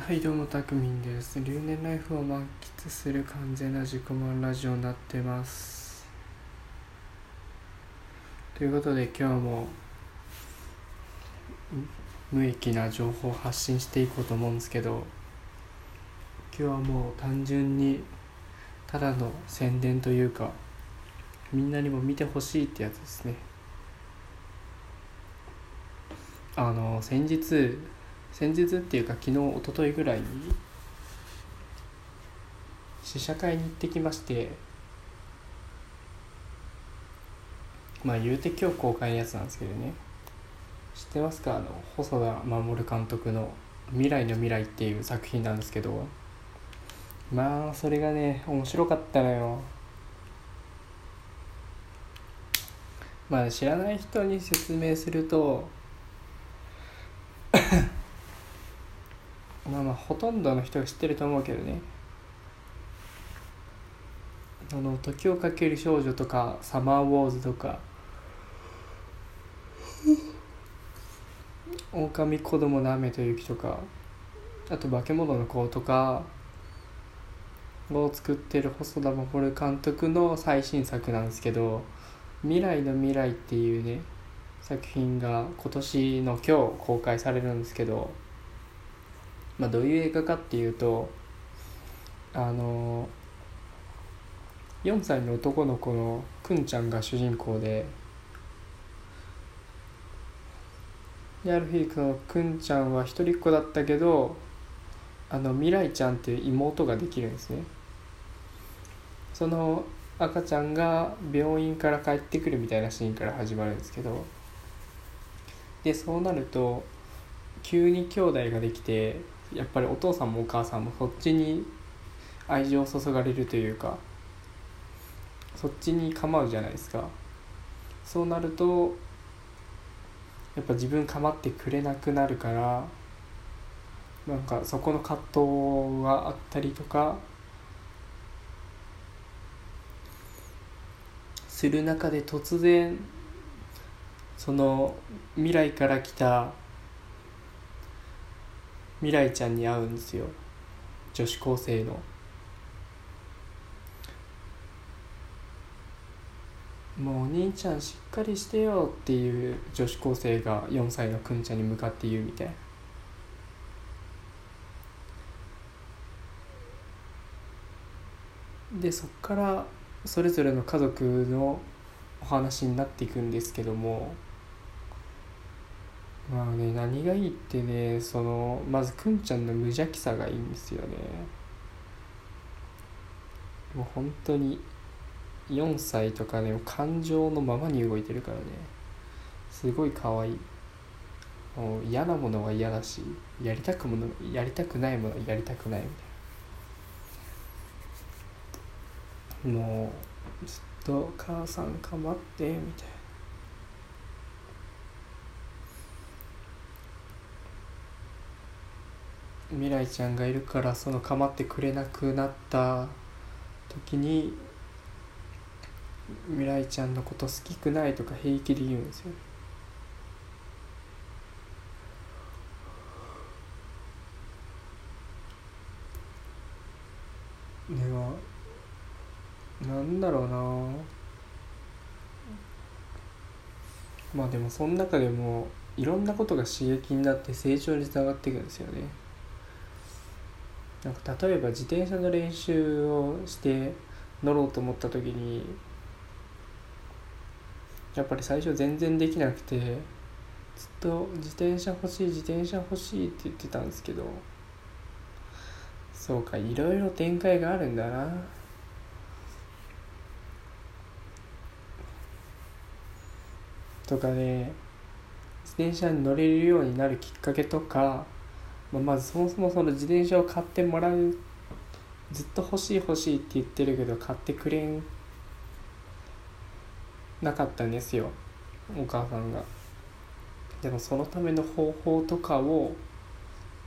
はいどうもたくみんです。留年ライフを満喫する完全な自己満ラジオになってます。ということで今日も無益な情報を発信していこうと思うんですけど今日はもう単純にただの宣伝というかみんなにも見てほしいってやつですね。あの先日先日っていうか昨日一昨日ぐらいに試写会に行ってきましてまあ言うて今日公開のやつなんですけどね。知ってますか？あの細田守監督の「未来の未来」っていう作品なんですけど。まあそれがね面白かったのよ。まあ知らない人に説明するとまあまあほとんどの人が知ってると思うけどね。あの「時をかける少女」とか「サマーウォーズ」とか「狼子供の雨と雪」とか。あと「化け物の子」とか。を作ってる細田守監督の最新作なんですけど「未来の未来」っていうね作品が今年の今日公開されるんですけど。まあ、どういう映画かっていうとあの4歳の男の子のくんちゃんが主人公でである日そのくんちゃんは一人っ子だったけどあの未来ちゃんっていう妹ができるんですね。その赤ちゃんが病院から帰ってくるみたいなシーンから始まるんですけどでそうなると急に兄弟ができてやっぱりお父さんもお母さんもそっちに愛情を注がれるというかそっちに構うじゃないですか。そうなるとやっぱ自分構ってくれなくなるからなんかそこの葛藤があったりとかする中で突然その未来から来た未来ちゃんに会うんですよ。女子高生の。もうお兄ちゃんしっかりしてよっていう女子高生が4歳のくんちゃんに向かって言うみたいでそっからそれぞれの家族のお話になっていくんですけどもまあね何がいいってねそのまずくんちゃんの無邪気さがいいんですよね。もう本当に4歳とかね感情のままに動いてるからね。すごい可愛い。もう嫌なものは嫌だしやりたくものやりたくないものはやりたくないみたいな。もうずっと「母さんかまって」みたいな。未来ちゃんがいるからその構ってくれなくなった時に未来ちゃんのこと好きくないとか平気で言うんですよでもなんだろうな。まあでもその中でもいろんなことが刺激になって成長につながっていくんですよね。なんか例えば自転車の練習をして乗ろうと思った時にやっぱり最初全然できなくてずっと自転車欲しい自転車欲しいって言ってたんですけどそうかいろいろ展開があるんだな。とかね自転車に乗れるようになるきっかけとかまあ、まずそもそもその自転車を買ってもらうずっと欲しい欲しいって言ってるけど買ってくれんなかったんですよ。お母さんが。でもそのための方法とかを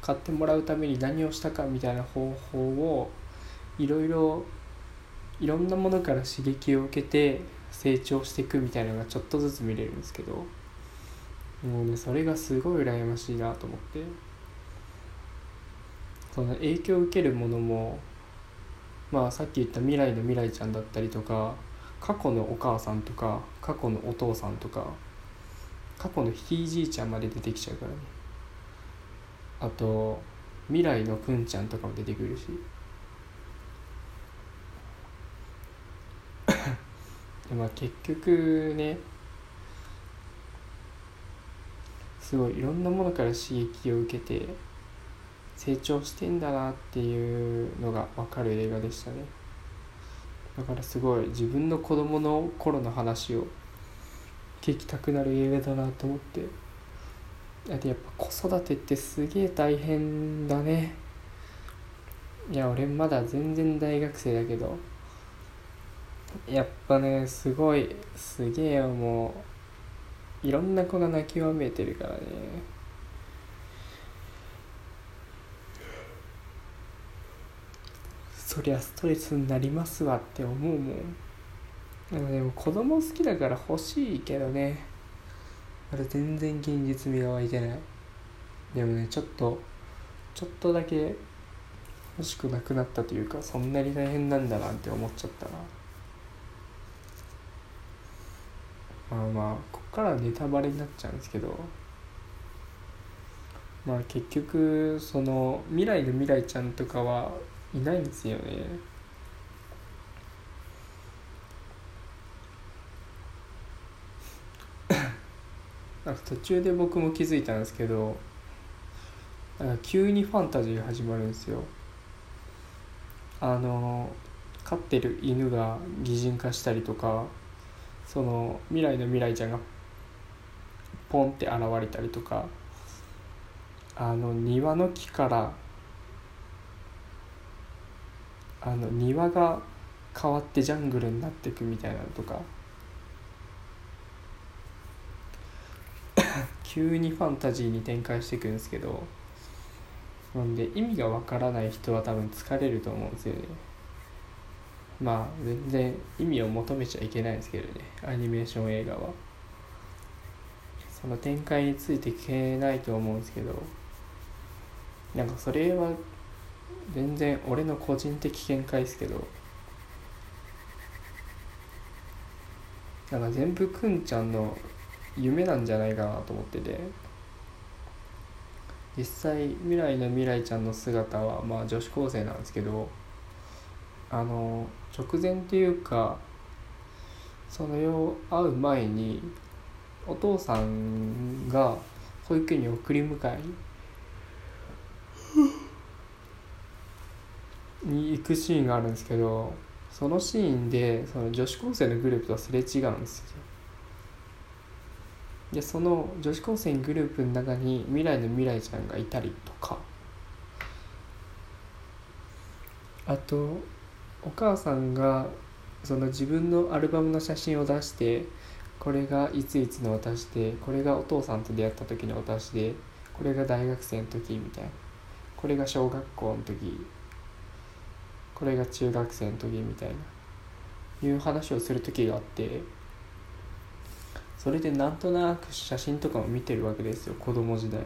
買ってもらうために何をしたかみたいな方法をいろいろいろんなものから刺激を受けて成長していくみたいなのがちょっとずつ見れるんですけど。もうねそれがすごい羨ましいなと思って。その影響を受けるものもまあさっき言った未来の未来ちゃんだったりとか過去のお母さんとか過去のお父さんとか過去のひいじいちゃんまで出てきちゃうからね。あと未来のくんちゃんとかも出てくるし。でまあ結局ねすごいいろんなものから刺激を受けて成長してんだなっていうのが分かる映画でしたね。だからすごい自分の子供の頃の話を聞きたくなる映画だなと思って。だってやっぱ子育てってすげえ大変だね。いや俺まだ全然大学生だけど。やっぱねすごいすげえよもういろんな子が泣きわめいてるからね。そりゃストレスになりますわって思うもん。でもでも子供好きだから欲しいけどね。あれ全然現実味が湧いてない。でもねちょっとちょっとだけ欲しくなくなったというかそんなに大変なんだなって思っちゃったな。まあまあこっからネタバレになっちゃうんですけど。まあ結局その未来の未来ちゃんとかはいないんですよね。なんか途中で僕も気づいたんですけどなんか急にファンタジーが始まるんですよ。あの飼ってる犬が擬人化したりとかその未来の未来ちゃんがポンって現れたりとかあの庭の木からあの庭が変わってジャングルになっていくみたいなのとか。急にファンタジーに展開していくんですけど。なんで意味がわからない人は多分疲れると思うんですよね。まあ全然意味を求めちゃいけないんですけどね。アニメーション映画は。その展開についていけないと思うんですけど。なんかそれは全然俺の個人的見解ですけどなんか全部くんちゃんの夢なんじゃないかなと思ってて実際未来の未来ちゃんの姿はまあ女子高生なんですけどあの直前っていうかその世会う前にお父さんが保育園に送り迎えに行くシーンがあるんですけどそのシーンでその女子高生のグループとすれ違うんですよ。でその女子高生グループの中に未来の未来ちゃんがいたりとか。あとお母さんがその自分のアルバムの写真を出してこれがいついつの私でこれがお父さんと出会った時の私でこれが大学生の時みたいな。これが小学校の時これが中学生の時みたいないう話をする時があってそれでなんとなく写真とかも見てるわけですよ子供時代の。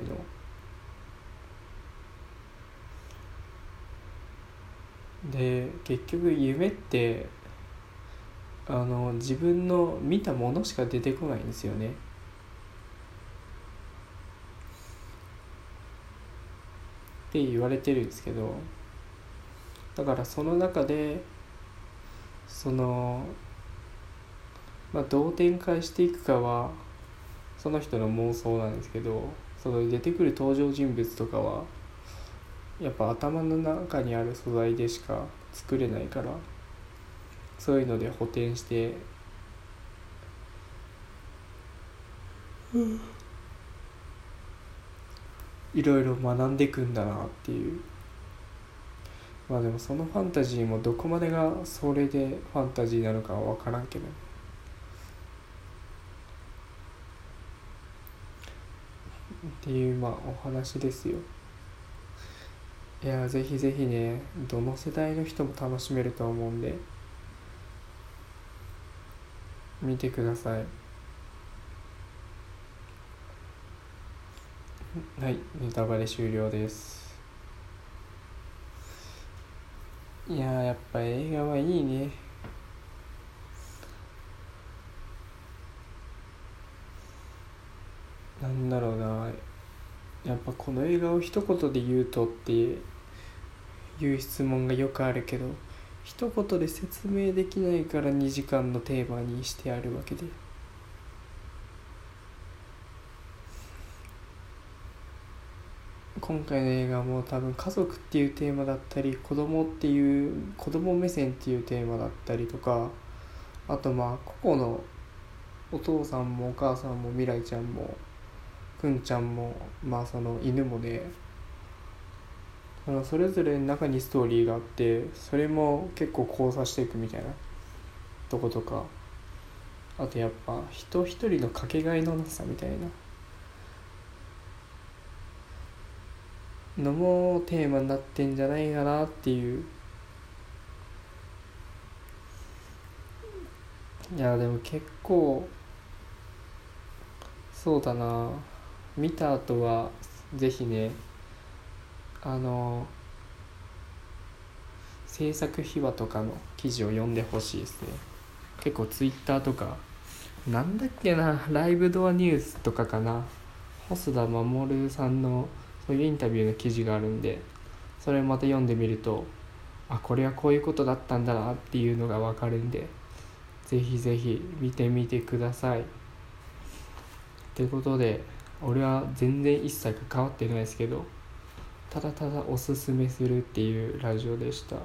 で結局夢ってあの自分の見たものしか出てこないんですよね。って言われてるんですけどだからその中でそのまあどう展開していくかはその人の妄想なんですけどその出てくる登場人物とかはやっぱ頭の中にある素材でしか作れないからそういうので補填していろいろ学んでいくんだなっていうまあでもそのファンタジーもどこまでがそれでファンタジーなのかは分からんけど。っていうまあお話ですよ。いやぜひぜひねどの世代の人も楽しめると思うんで見てください。はいネタバレ終了です。いややっぱ映画はいいね。なんだろうな。やっぱこの映画を一言で言うとっていう質問がよくあるけど一言で説明できないから2時間のテーマにしてあるわけで。今回の映画も多分家族っていうテーマだったり子供っていう子供目線っていうテーマだったりとかあとまあ個々のお父さんもお母さんも未来ちゃんもくんちゃんもまあその犬もねそのそれぞれの中にストーリーがあってそれも結構交差していくみたいなとことかあとやっぱ人一人のかけがえのなさみたいな。のもテーマになってんじゃないかなっていう。いやでも結構そうだな。見た後はぜひねあの制作秘話とかの記事を読んでほしいですね。結構ツイッターとかなんだっけなライブドアニュースとかかな。細田守さんのそういうインタビューの記事があるんでそれをまた読んでみるとあこれはこういうことだったんだなっていうのが分かるんでぜひぜひ見てみてください。ということで俺は全然一切関わってないですけどただただおすすめするっていうラジオでした。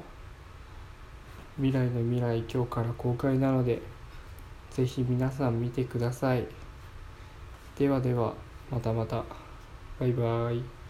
未来の未来今日から公開なのでぜひ皆さん見てください。ではではまたまた。バイバーイ。